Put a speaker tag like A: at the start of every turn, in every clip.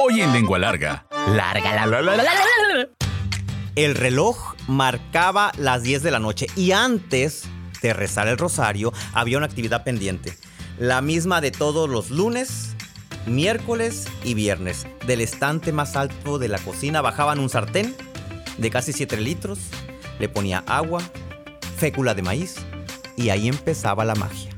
A: Hoy en Lengua Larga. Larga la la la la la la.
B: El reloj marcaba las 10 de la noche y antes de rezar el rosario había una actividad pendiente. La misma de todos los lunes, miércoles y viernes. Del estante más alto de la cocina bajaban un sartén de casi 7 litros, le ponía agua, fécula de maíz y ahí empezaba la magia.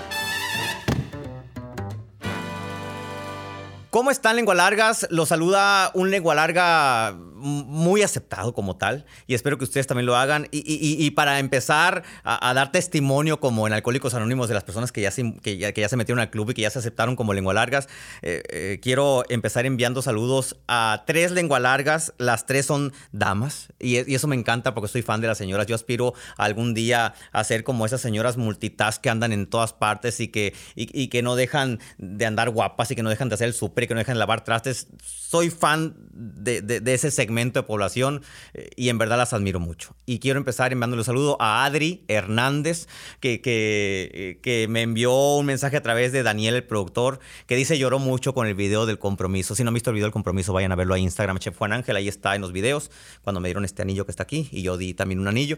B: ¿Cómo están, lengua largas? Los saluda un lengua larga muy aceptado como tal y espero que ustedes también lo hagan. Y, y- y para empezar a, a dar testimonio como en Alcohólicos Anónimos de las personas que ya se, que ya, que ya se metieron al club y que ya se aceptaron como lengua largas, eh, eh, quiero empezar enviando saludos a tres lengua largas. Las tres son damas y, y eso me encanta porque soy fan de las señoras. Yo aspiro algún día a ser como esas señoras multitask que andan en todas partes y que, y que no dejan de andar guapas y que no dejan de hacer el súper y que no dejan de lavar trastes. Soy fan de, de- de ese segmento de población eh, y en verdad las admiro mucho. Y quiero empezar enviándole un saludo a Adri Hernández, que, que, eh, que me envió un mensaje a través de Daniel, el productor, que dice lloró mucho con el video del compromiso. Si no han visto el video del compromiso, vayan a verlo a Instagram, Chef Juan Ángel, ahí está en los videos, cuando me dieron este anillo que está aquí y yo di también un anillo.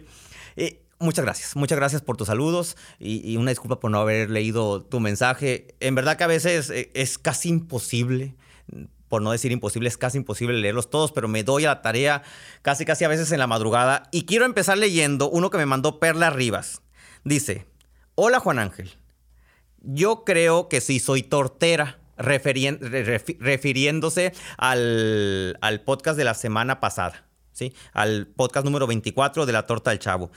B: Eh, Muchas gracias, muchas gracias por tus saludos y, y una disculpa por no haber leído tu mensaje. En verdad que a veces es casi imposible, por no decir imposible, es casi imposible leerlos todos, pero me doy a la tarea casi casi a veces en la madrugada y quiero empezar leyendo uno que me mandó Perla Rivas. Dice, hola Juan Ángel, yo creo que sí soy tortera, refiriéndose al, al podcast de la semana pasada, ¿sí? Al podcast número 24 de la torta del chavo.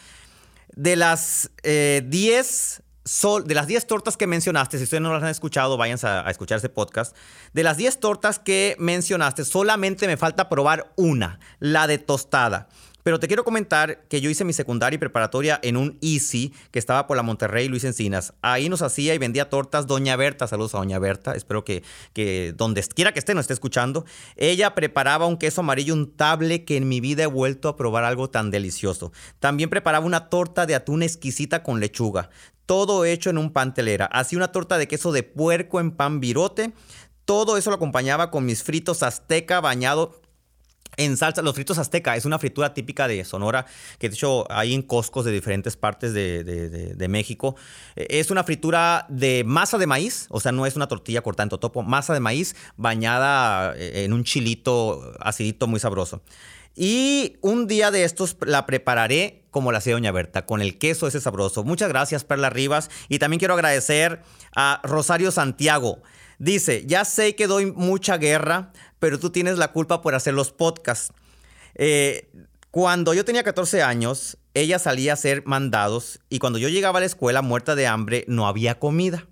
B: De las eh, 10 sol- de las 10 tortas que mencionaste, si ustedes no las han escuchado, váyanse a, a escuchar ese podcast. De las 10 tortas que mencionaste, solamente me falta probar una, la de tostada. Pero te quiero comentar que yo hice mi secundaria y preparatoria en un Easy que estaba por la Monterrey Luis Encinas. Ahí nos hacía y vendía tortas Doña Berta. Saludos a Doña Berta. Espero que, que donde quiera que esté nos esté escuchando. Ella preparaba un queso amarillo untable que en mi vida he vuelto a probar algo tan delicioso. También preparaba una torta de atún exquisita con lechuga. Todo hecho en un pan telera. Hacía una torta de queso de puerco en pan virote. Todo eso lo acompañaba con mis fritos azteca bañado en salsa, los fritos azteca es una fritura típica de Sonora, que de hecho hay en Costcos de diferentes partes de- de México. Eh, Es una fritura de masa de maíz, o sea, no es una tortilla cortada en totopo, masa de maíz bañada eh, en un chilito acidito muy sabroso. Y un día de estos la prepararé como la hacía Doña Berta, con el queso ese sabroso. Muchas gracias, Perla Rivas. Y también quiero agradecer a Rosario Santiago. Dice, ya sé que doy mucha guerra, pero tú tienes la culpa por hacer los podcasts. Eh, cuando yo tenía 14 años, ella salía a hacer mandados y cuando yo llegaba a la escuela muerta de hambre, no había comida.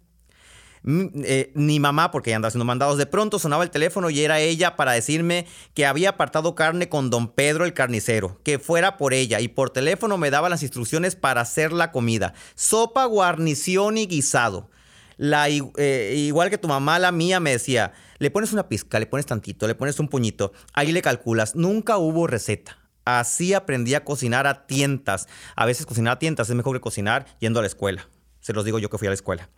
B: Eh, ni mamá, porque ella andaba haciendo mandados. De pronto sonaba el teléfono y era ella para decirme que había apartado carne con don Pedro el carnicero, que fuera por ella. Y por teléfono me daba las instrucciones para hacer la comida: sopa, guarnición y guisado. La, eh, igual que tu mamá, la mía me decía: le pones una pizca, le pones tantito, le pones un puñito, ahí le calculas. Nunca hubo receta. Así aprendí a cocinar a tientas. A veces cocinar a tientas es mejor que cocinar yendo a la escuela. Se los digo yo que fui a la escuela.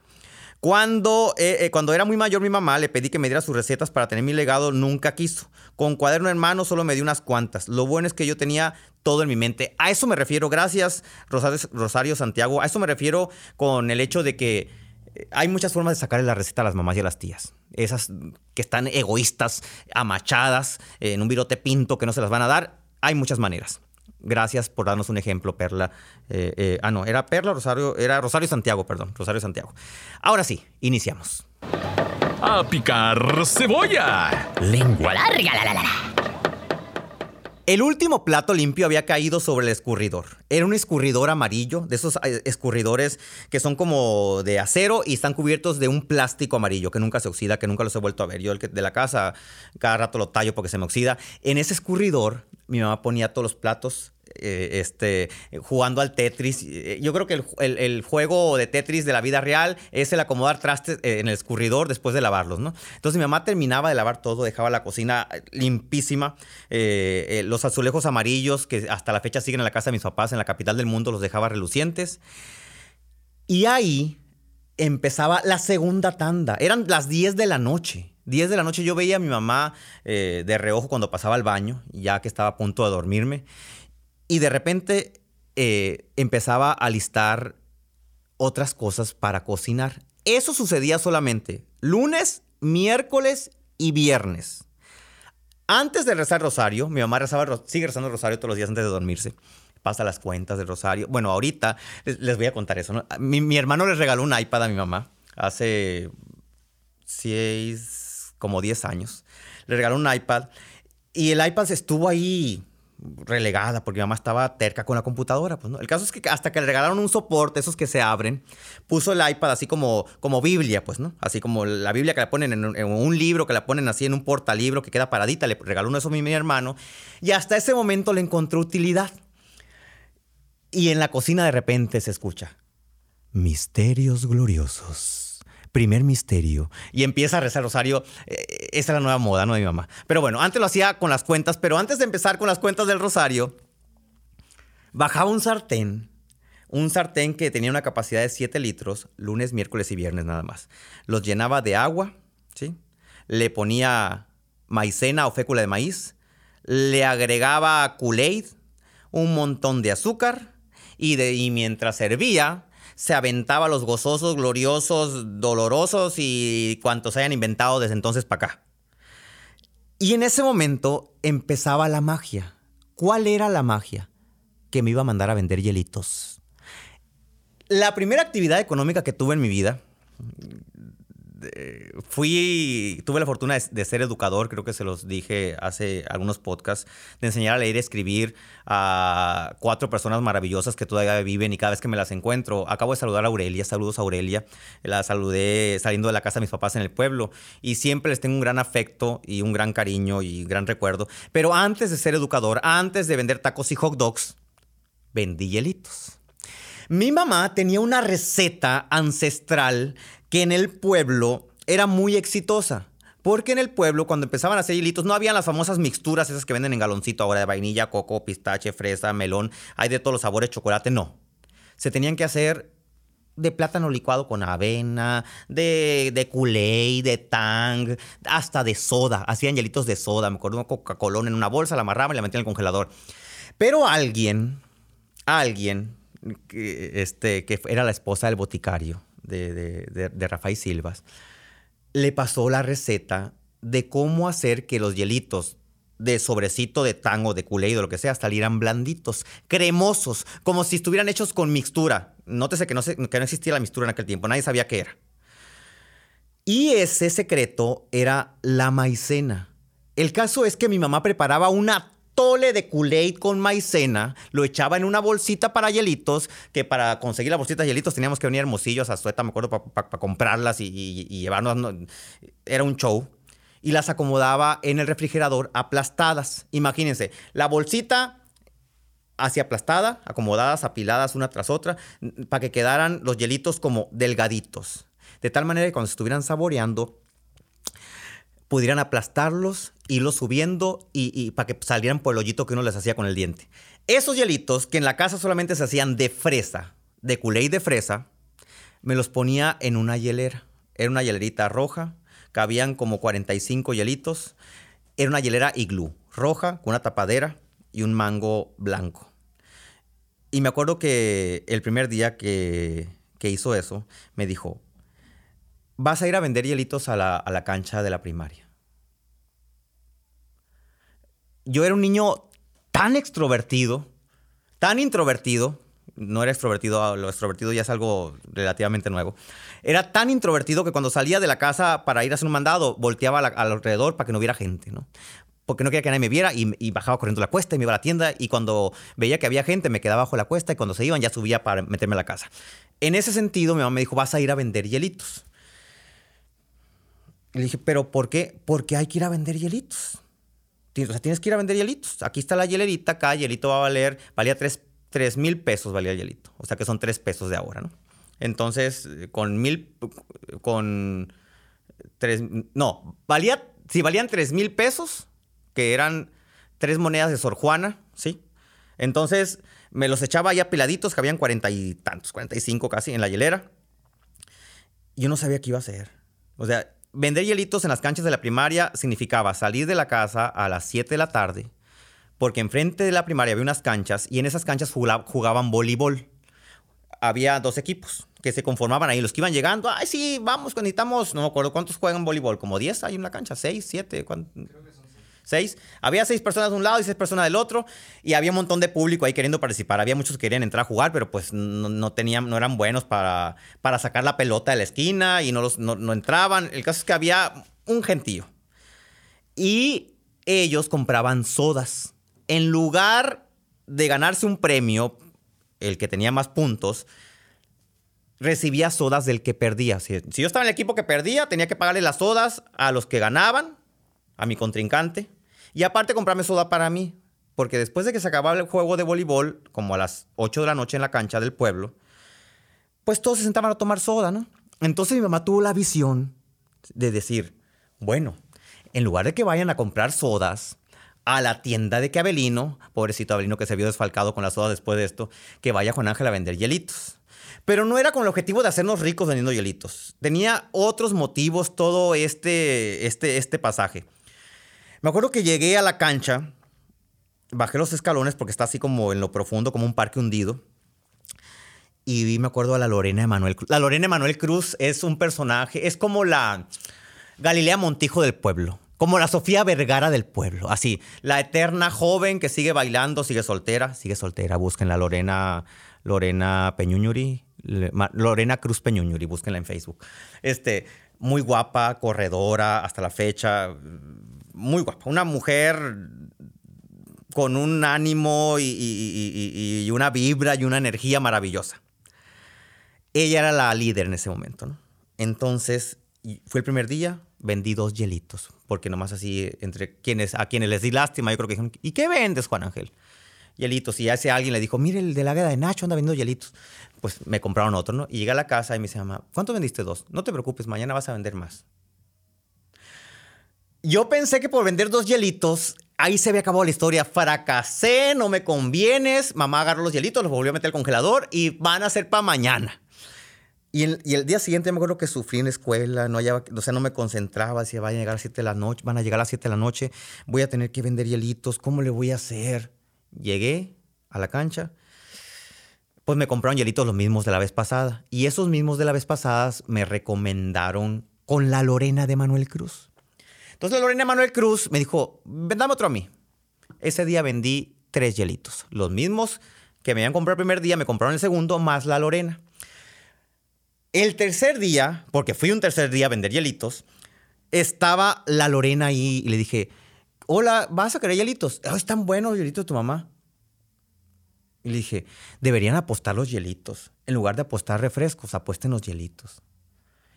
B: Cuando, eh, eh, cuando era muy mayor mi mamá, le pedí que me diera sus recetas para tener mi legado, nunca quiso. Con cuaderno en mano solo me dio unas cuantas. Lo bueno es que yo tenía todo en mi mente. A eso me refiero, gracias Rosario, Rosario Santiago, a eso me refiero con el hecho de que eh, hay muchas formas de sacarle la receta a las mamás y a las tías. Esas que están egoístas, amachadas, en un virote pinto que no se las van a dar. Hay muchas maneras. Gracias por darnos un ejemplo, Perla. Eh, eh, ah, no, era Perla, Rosario, era Rosario Santiago, perdón, Rosario Santiago. Ahora sí, iniciamos.
A: A picar cebolla.
C: Lengua larga, la, la, la.
B: El último plato limpio había caído sobre el escurridor. Era un escurridor amarillo, de esos eh, escurridores que son como de acero y están cubiertos de un plástico amarillo que nunca se oxida, que nunca los he vuelto a ver. Yo el que de la casa cada rato lo tallo porque se me oxida. En ese escurridor mi mamá ponía todos los platos eh, este, jugando al Tetris. Eh, yo creo que el, juego de Tetris de la vida real es el acomodar trastes eh, en el escurridor después de lavarlos, ¿no? Entonces mi mamá terminaba de lavar todo, dejaba la cocina limpísima, los azulejos amarillos que hasta la fecha siguen en la casa de mis papás en la capital del mundo, los dejaba relucientes. Y ahí empezaba la segunda tanda, eran las 10 de la noche. 10 de la noche yo veía a mi mamá de reojo cuando pasaba al baño, ya que estaba a punto de dormirme. Y de repente eh, empezaba a listar otras cosas para cocinar. Eso sucedía solamente lunes, miércoles y viernes. Antes de rezar rosario, mi mamá rezaba, sigue rezando rosario todos los días antes de dormirse. Pasa las cuentas del rosario. Bueno, ahorita les, voy a contar eso. Mi, mi, hermano les regaló un iPad a mi mamá hace seis, como 10 años. Le regaló un iPad y el iPad estuvo ahí relegada porque mi mamá estaba terca con la computadora. Pues, ¿no? El caso es que hasta que le regalaron un soporte, esos que se abren, puso el iPad así como, como Biblia, pues, ¿no? Así como la Biblia que la ponen en un, libro, que la ponen así en un portalibro que queda paradita. Le regaló uno eso a mi, mi hermano. Y hasta ese momento le encontró utilidad. Y en la cocina de repente se escucha. Misterios gloriosos primer misterio y empieza a rezar rosario. Eh, esa es la nueva moda, ¿no? De mi mamá. Pero bueno, antes lo hacía con las cuentas, pero antes de empezar con las cuentas del rosario, bajaba un sartén. Un sartén que tenía una capacidad de 7 litros, lunes, miércoles y viernes nada más. Los llenaba de agua, ¿sí? Le ponía maicena o fécula de maíz, le agregaba Kool-Aid, un montón de azúcar y, de, y mientras servía, se aventaba los gozosos, gloriosos, dolorosos y cuantos hayan inventado desde entonces para acá. Y en ese momento empezaba la magia. ¿Cuál era la magia? Que me iba a mandar a vender hielitos. La primera actividad económica que tuve en mi vida fui, tuve la fortuna de, ser educador, creo que se los dije hace algunos podcasts, de enseñar a leer y escribir a cuatro personas maravillosas que todavía viven y cada vez que me las encuentro, acabo de saludar a Aurelia, saludos a Aurelia, la saludé saliendo de la casa de mis papás en el pueblo y siempre les tengo un gran afecto y un gran cariño y gran recuerdo, pero antes de ser educador, antes de vender tacos y hot dogs, vendí hielitos. Mi mamá tenía una receta ancestral que en el pueblo era muy exitosa. Porque en el pueblo, cuando empezaban a hacer hilitos, no habían las famosas mixturas esas que venden en galoncito ahora de vainilla, coco, pistache, fresa, melón. Hay de todos los sabores, chocolate, no. Se tenían que hacer de plátano licuado con avena, de, de culé, de tang, hasta de soda. Hacían hielitos de soda. Me acuerdo un Coca-Cola en una bolsa, la amarraba y la metían en el congelador. Pero alguien, alguien, este, que era la esposa del boticario, de, Rafael Silvas, le pasó la receta de cómo hacer que los hielitos de sobrecito de tango, de culé o lo que sea, salieran blanditos, cremosos, como si estuvieran hechos con mixtura. Nótese no, que no existía la mixtura en aquel tiempo, nadie sabía qué era. Y ese secreto era la maicena. El caso es que mi mamá preparaba una tole de kool con maicena, lo echaba en una bolsita para hielitos, que para conseguir la bolsita de hielitos teníamos que venir hermosillos a Sueta, me acuerdo, para comprarlas y, llevarnos, era un show. Y las acomodaba en el refrigerador aplastadas. Imagínense, la bolsita así aplastada, acomodadas, apiladas una tras otra, para que quedaran los hielitos como delgaditos. De tal manera que cuando se estuvieran saboreando, pudieran aplastarlos, irlos subiendo y, para que salieran por el hoyito que uno les hacía con el diente. Esos hielitos, que en la casa solamente se hacían de fresa, de culé y de fresa, me los ponía en una hielera. Era una hielerita roja, cabían como 45 hielitos. Era una hielera iglú, roja, con una tapadera y un mango blanco. Y me acuerdo que el primer día que, que hizo eso, me dijo, vas a ir a vender hielitos a la, cancha de la primaria. Yo era un niño tan extrovertido, tan introvertido, no era extrovertido, lo extrovertido ya es algo relativamente nuevo. Era tan introvertido que cuando salía de la casa para ir a hacer un mandado, volteaba alrededor para que no hubiera gente, ¿no? Porque no quería que nadie me viera y, y, bajaba corriendo la cuesta y me iba a la tienda y cuando veía que había gente me quedaba bajo la cuesta y cuando se iban ya subía para meterme a la casa. En ese sentido mi mamá me dijo, vas a ir a vender hielitos. Le dije, ¿pero por qué? Porque hay que ir a vender hielitos. o sea, tienes que ir a vender hielitos. Aquí está la hielerita, acá hielito va a valer, valía 3 mil pesos valía el hielito. O sea que son 3 pesos de ahora, ¿no? Entonces, con mil, con tres, no, valía, si valían 3 mil pesos, que eran tres monedas de Sor Juana, ¿sí? Entonces, me los echaba ya piladitos, que habían cuarenta y tantos, 45 casi en la hielera. Yo no sabía qué iba a hacer. O sea, vender hielitos en las canchas de la primaria significaba salir de la casa a las 7 de la tarde, porque enfrente de la primaria había unas canchas y en esas canchas jugaban voleibol. Había dos equipos que se conformaban ahí. Los que iban llegando, ay, sí, vamos, necesitamos, no me acuerdo cuántos juegan voleibol, como 10 hay en la cancha, 6, 7, ¿cuántos? Seis. Había seis personas de un lado y seis personas del otro. Y había un montón de público ahí queriendo participar. Había muchos que querían entrar a jugar, pero pues no, tenían, no eran buenos para, para sacar la pelota de la esquina y no, los, no, entraban. El caso es que había un gentío. Y ellos compraban sodas. En lugar de ganarse un premio, el que tenía más puntos, recibía sodas del que perdía. Si, si, yo estaba en el equipo que perdía, tenía que pagarle las sodas a los que ganaban, a mi contrincante. Y aparte comprarme soda para mí, porque después de que se acababa el juego de voleibol, como a las 8 de la noche en la cancha del pueblo, pues todos se sentaban a tomar soda, ¿no? Entonces mi mamá tuvo la visión de decir, bueno, en lugar de que vayan a comprar sodas a la tienda de que Abelino, pobrecito Abelino que se vio desfalcado con la soda después de esto, que vaya Juan Ángel a vender hielitos. Pero no era con el objetivo de hacernos ricos vendiendo hielitos. Tenía otros motivos todo este, este, este pasaje. Me acuerdo que llegué a la cancha, bajé los escalones porque está así como en lo profundo, como un parque hundido. Y vi, me acuerdo a la Lorena Emanuel Cruz. La Lorena Emanuel Cruz es un personaje, es como la Galilea Montijo del pueblo. Como la Sofía Vergara del pueblo. Así, la eterna joven que sigue bailando, sigue soltera, sigue soltera. Busquen la Lorena, Lorena Peñuñuri, Lorena Cruz Peñuñuri, búsquenla en Facebook. Este, muy guapa, corredora hasta la fecha muy guapa, una mujer con un ánimo y, una vibra y una energía maravillosa. Ella era la líder en ese momento, ¿no? Entonces, fue el primer día, vendí dos hielitos, porque nomás así, entre quienes, a quienes les di lástima, yo creo que dijeron, ¿y qué vendes, Juan Ángel? Hielitos. Y ese alguien le dijo, mire, el de la de Nacho anda vendiendo hielitos. Pues me compraron otro, ¿no? Y llegué a la casa y me dice, mamá, ¿cuánto vendiste dos? No te preocupes, mañana vas a vender más. Yo pensé que por vender dos hielitos, ahí se había acabado la historia. Fracasé, no me convienes. Mamá agarró los hielitos, los volvió a meter al congelador y van a ser para mañana. Y el, día siguiente me acuerdo que sufrí en la escuela, no hallaba, o sea, no me concentraba, decía, van a llegar a las 7 de la noche, van a llegar a las 7 de la noche, voy a tener que vender hielitos, ¿cómo le voy a hacer? Llegué a la cancha, pues me compraron hielitos los mismos de la vez pasada. Y esos mismos de la vez pasada me recomendaron con la Lorena de Manuel Cruz. Entonces Lorena Manuel Cruz me dijo, vendame otro a mí. Ese día vendí tres hielitos. Los mismos que me habían comprado el primer día, me compraron el segundo, más la Lorena. El tercer día, porque fui un tercer día a vender hielitos, estaba la Lorena ahí y le dije, hola, ¿vas a querer hielitos? Oh, están buenos los hielitos de tu mamá. Y le dije, deberían apostar los hielitos. En lugar de apostar refrescos, apuesten los hielitos.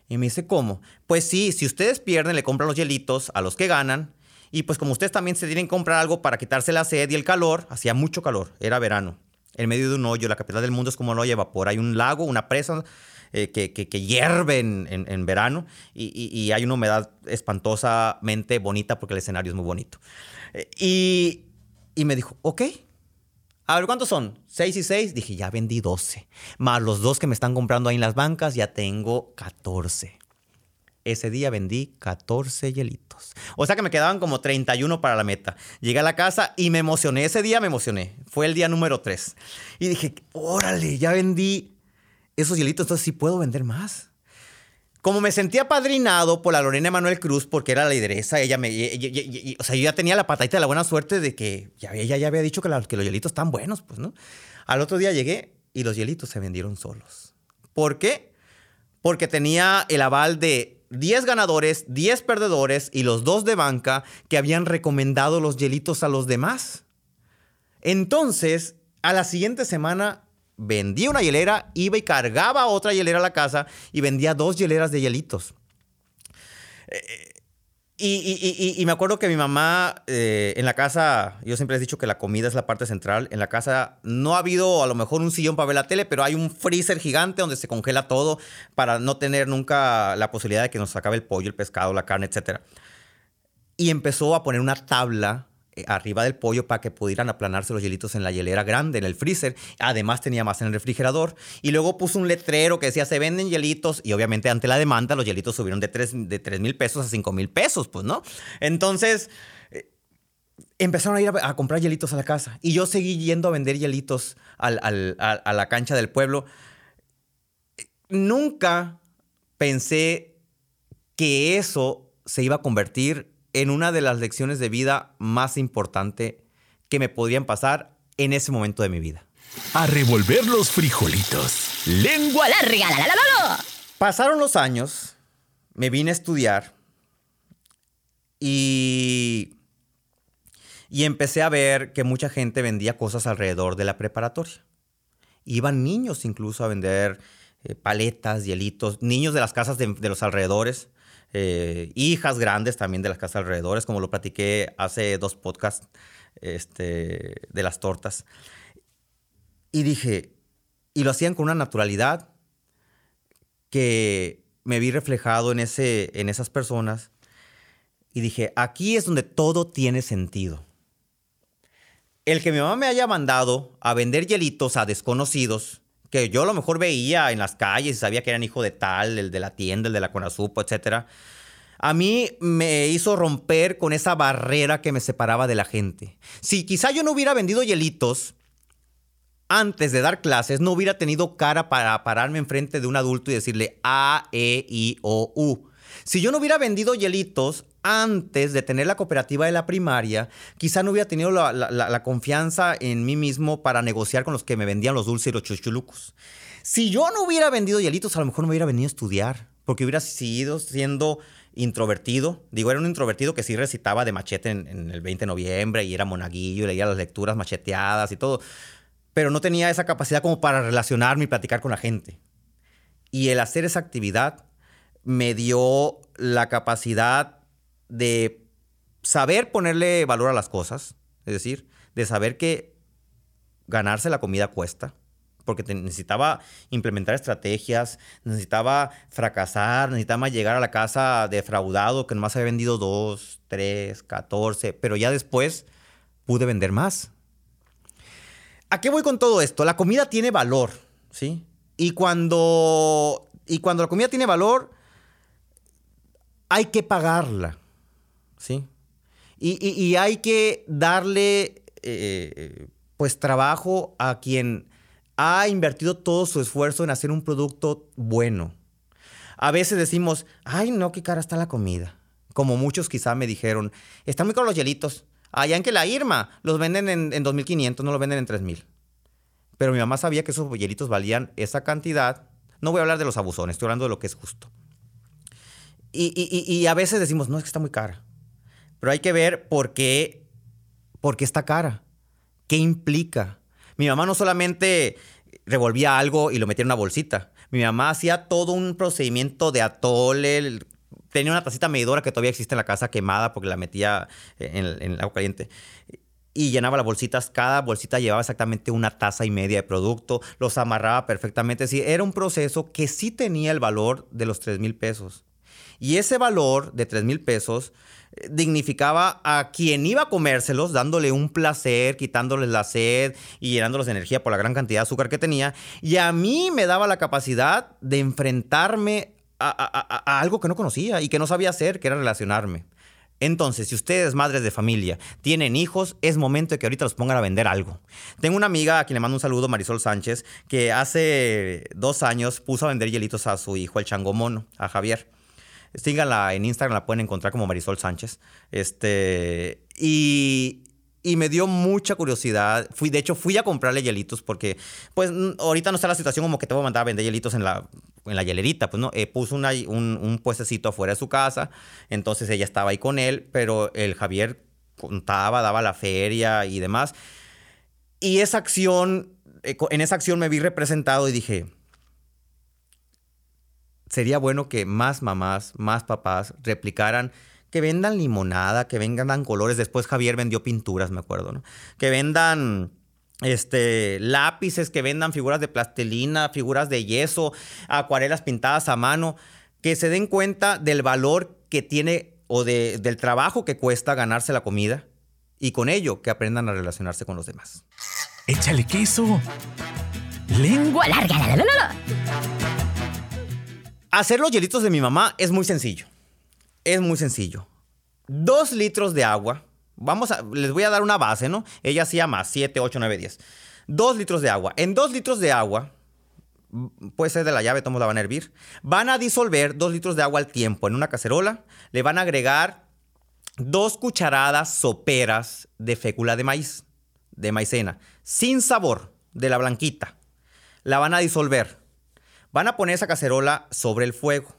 B: Y me dice, ¿cómo? Pues sí, si ustedes pierden, le compran los hielitos a los que ganan. Y pues como ustedes también se tienen que comprar algo para quitarse la sed y el calor, hacía mucho calor, era verano. En medio de un hoyo, la capital del mundo es como no hay vapor. Hay un lago, una presa eh, que, que, hierve en, verano y, hay una humedad espantosamente bonita porque el escenario es muy bonito. Eh, y, y me dijo, ok, a ver, ¿cuántos son? ¿Seis y seis? Dije, ya vendí 12. Más los dos que me están comprando ahí en las bancas, ya tengo 14. Ese día vendí 14 hielitos. O sea que me quedaban como 31 para la meta. Llegué a la casa y me emocioné. Ese día me emocioné. Fue el día número 3. Y dije, órale, ya vendí esos hielitos, entonces sí puedo vender más. Como me sentía padrinado por la Lorena Manuel Cruz, porque era la lideresa, ella me. o sea, yo ya tenía la patadita de la buena suerte de que ya, ella ya había dicho que, que los hielitos están buenos, pues, ¿no? Al otro día llegué y los hielitos se vendieron solos. ¿Por qué? Porque tenía el aval de 10 ganadores, 10 perdedores y los dos de banca que habían recomendado los hielitos a los demás. Entonces, a la siguiente semana vendía una hielera, iba y cargaba otra hielera a la casa y vendía dos hieleras de hielitos. Eh, Y, me acuerdo que mi mamá eh, en la casa, yo siempre les he dicho que la comida es la parte central. En la casa no ha habido a lo mejor un sillón para ver la tele, pero hay un freezer gigante donde se congela todo para no tener nunca la posibilidad de que nos acabe el pollo, el pescado, la carne, etc. Y empezó a poner una tabla arriba del pollo para que pudieran aplanarse los hielitos en la hielera grande, en el freezer. Además tenía más en el refrigerador. Y luego puso un letrero que decía, se venden hielitos. Y obviamente ante la demanda los hielitos subieron de 3 de mil pesos a 5 mil pesos, pues, ¿no? Entonces... Eh, empezaron a ir a, comprar hielitos a la casa. Y yo seguí yendo a vender hielitos a, la cancha del pueblo. Nunca pensé que eso se iba a convertir en una de las lecciones de vida más importante que me podrían pasar en ese momento de mi vida.
A: A revolver los frijolitos. Lengua larga. La, la,
B: la, Pasaron los años, me vine a estudiar y, y empecé a ver que mucha gente vendía cosas alrededor de la preparatoria. Iban niños incluso a vender eh, paletas, hielitos, niños de las casas de los alrededores eh, hijas grandes también de las casas alrededores, como lo platiqué hace dos podcasts este, de las tortas. Y dije, y lo hacían con una naturalidad que me vi reflejado en, ese, en esas personas. Y dije, aquí es donde todo tiene sentido. El que mi mamá me haya mandado a vender hielitos a desconocidos, que yo a lo mejor veía en las calles y sabía que eran hijo de tal, el de la tienda, el de la Conasupo, etc. A mí me hizo romper con esa barrera que me separaba de la gente. Si quizá yo no hubiera vendido hielitos antes de dar clases, no hubiera tenido cara para pararme enfrente de un adulto y decirle A, E, I, O, U. Si yo no hubiera vendido hielitos antes de tener la cooperativa de la primaria, quizá no hubiera tenido la, confianza en mí mismo para negociar con los que me vendían los dulces y los chuchulucos. Si yo no hubiera vendido hielitos, a lo mejor no hubiera venido a estudiar, porque hubiera seguido siendo introvertido. Digo, era un introvertido que sí recitaba de machete en, en el 20 de noviembre y era monaguillo y leía las lecturas macheteadas y todo, pero no tenía esa capacidad como para relacionarme y platicar con la gente. Y el hacer esa actividad me dio la capacidad de saber ponerle valor a las cosas, es decir, de saber que ganarse la comida cuesta, porque necesitaba implementar estrategias, necesitaba fracasar, necesitaba llegar a la casa defraudado, que nomás había vendido dos, tres, catorce, pero ya después pude vender más. ¿A qué voy con todo esto? La comida tiene valor, ¿sí? Y cuando, y cuando la comida tiene valor, hay que pagarla. ¿Sí? Y, hay que darle, eh, pues, trabajo a quien ha invertido todo su esfuerzo en hacer un producto bueno. A veces decimos, ay, no, qué cara está la comida. Como muchos quizá me dijeron, están muy caros los hielitos. Allá en que la Irma los venden en, en 2.500, no los venden en 3.000. Pero mi mamá sabía que esos hielitos valían esa cantidad. No voy a hablar de los abusones, estoy hablando de lo que es justo. Y, y a veces decimos, no, es que está muy cara. Pero hay que ver por qué, por qué está cara. ¿Qué implica? Mi mamá no solamente revolvía algo y lo metía en una bolsita. Mi mamá hacía todo un procedimiento de atole. Tenía una tacita medidora que todavía existe en la casa quemada porque la metía en, en el agua caliente y llenaba las bolsitas. Cada bolsita llevaba exactamente una taza y media de producto, los amarraba perfectamente. Sí, era un proceso que sí tenía el valor de los 3 mil pesos. Y ese valor de 3 mil pesos dignificaba a quien iba a comérselos, dándole un placer, quitándoles la sed y llenándolos de energía por la gran cantidad de azúcar que tenía. Y a mí me daba la capacidad de enfrentarme a, algo que no conocía y que no sabía hacer, que era relacionarme. Entonces, si ustedes, madres de familia, tienen hijos, es momento de que ahorita los pongan a vender algo. Tengo una amiga a quien le mando un saludo, Marisol Sánchez, que hace dos años puso a vender hielitos a su hijo, el changomono, a Javier. Síganla en Instagram, la pueden encontrar como Marisol Sánchez. Este, y, y me dio mucha curiosidad. Fui, de hecho, fui a comprarle hielitos porque, pues, ahorita no está la situación como que te voy a mandar a vender hielitos en la, en la hielerita, pues, ¿no? Eh, puso un, un puestecito afuera de su casa, entonces ella estaba ahí con él, pero el Javier contaba, daba la feria y demás. Y esa acción, eh, en esa acción me vi representado y dije, sería bueno que más mamás, más papás replicaran que vendan limonada, que vendan colores. Después Javier vendió pinturas, me acuerdo, ¿no? Que vendan este, lápices, que vendan figuras de plastilina, figuras de yeso, acuarelas pintadas a mano, que se den cuenta del valor que tiene o del trabajo que cuesta ganarse la comida y con ello que aprendan a relacionarse con los demás.
A: Échale queso. Lengua larga.
B: Hacer los hielitos de mi mamá es muy sencillo. Es muy sencillo. Dos litros de agua. Vamos a, les voy a dar una base, ¿no? Ella hacía más, 7, 8, 9, 10. Dos litros de agua. En dos litros de agua, puede ser de la llave, todos la van a hervir. Van a disolver dos litros de agua al tiempo en una cacerola. Le van a agregar dos cucharadas soperas de fécula de maíz, de maicena, sin sabor, de la blanquita. La van a disolver. Van a poner esa cacerola sobre el fuego.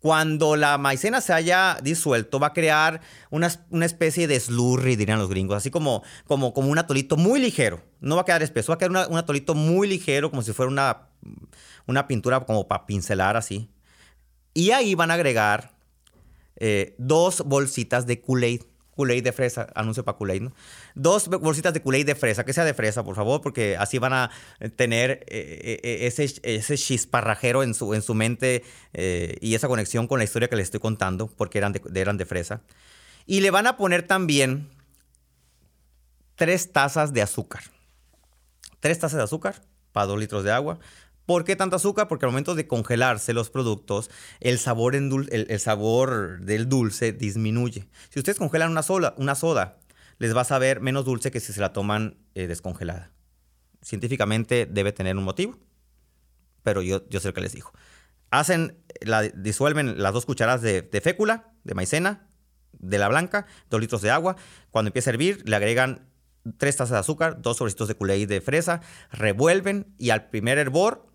B: Cuando la maicena se haya disuelto, va a crear una, especie de slurry, dirían los gringos, así como, como, como un atolito muy ligero. No va a quedar espeso, va a quedar un atolito muy ligero, como si fuera una, una pintura como para pincelar así. Y ahí van a agregar eh, dos bolsitas de Kool-Aid. Kool-Aid de fresa, anuncio para Kool-Aid, ¿no? Dos bolsitas de Kool-Aid de fresa, que sea de fresa, por favor, porque así van a tener eh, eh, ese, ese chisparrajero en su, en su mente y esa conexión con la historia que les estoy contando, porque eran de, eran de fresa. Y le van a poner también tres tazas de azúcar. Tres tazas de azúcar para dos litros de agua. ¿Por qué tanta azúcar? Porque al momento de congelarse los productos, el sabor, el, sabor del dulce disminuye. Si ustedes congelan una, sola, una soda, les va a saber menos dulce que si se la toman eh, descongelada. Científicamente debe tener un motivo, pero yo, yo sé lo que les digo. Hacen, la, disuelven las dos cucharadas de, fécula, de maicena, de la blanca, dos litros de agua. Cuando empieza a hervir, le agregan tres tazas de azúcar, dos sobrecitos de kool de fresa, revuelven y al primer hervor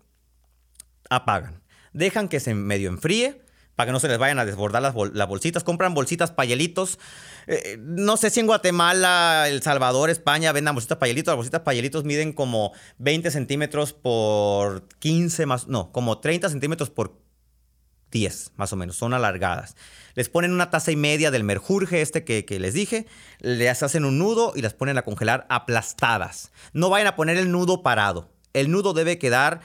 B: apagan. Dejan que se medio enfríe para que no se les vayan a desbordar las, bolsitas. Compran bolsitas payelitos. Eh, no sé si en Guatemala, El Salvador, España vendan bolsitas payelitos. Las bolsitas payelitos miden como 20 centímetros por 15 más, no, como 30 centímetros por 10 más o menos. Son alargadas. Les ponen una taza y media del merjurje este que, que les dije. Les hacen un nudo y las ponen a congelar aplastadas. No vayan a poner el nudo parado. El nudo debe quedar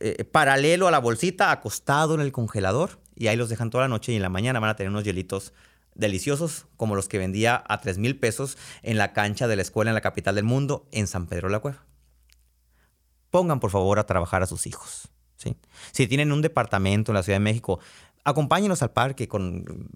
B: eh, paralelo a la bolsita, acostado en el congelador, y ahí los dejan toda la noche y en la mañana van a tener unos hielitos deliciosos como los que vendía a 3 mil pesos en la cancha de la escuela en la capital del mundo, en San Pedro de la Cueva. Pongan por favor a trabajar a sus hijos. ¿sí? Si tienen un departamento en la Ciudad de México, acompáñenos al parque con,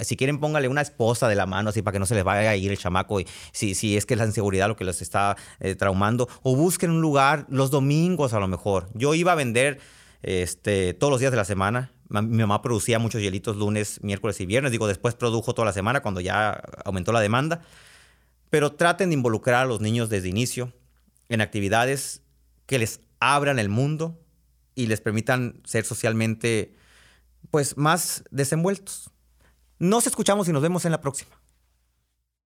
B: si quieren póngale una esposa de la mano así para que no se les vaya a ir el chamaco y si, si es que es la inseguridad lo que los está eh, traumando o busquen un lugar los domingos a lo mejor. Yo iba a vender este, todos los días de la semana. Mi mamá producía muchos hielitos lunes, miércoles y viernes. Digo, después produjo toda la semana cuando ya aumentó la demanda. Pero traten de involucrar a los niños desde inicio en actividades que les abran el mundo y les permitan ser socialmente pues más desenvueltos. Nos escuchamos y nos vemos en la próxima.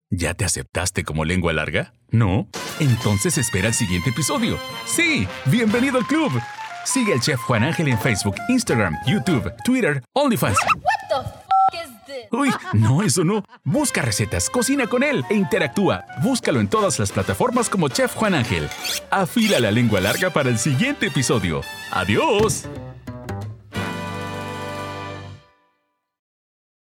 A: ¿Ya te aceptaste como lengua larga? ¿No? Entonces espera el siguiente episodio. Sí, bienvenido al club. Sigue al chef Juan Ángel en Facebook, Instagram, YouTube, Twitter, OnlyFans. Uy, no, eso no. Busca recetas, cocina con él e interactúa. Búscalo en todas las plataformas como Chef Juan Ángel. Afila la lengua larga para el siguiente episodio. ¡Adiós!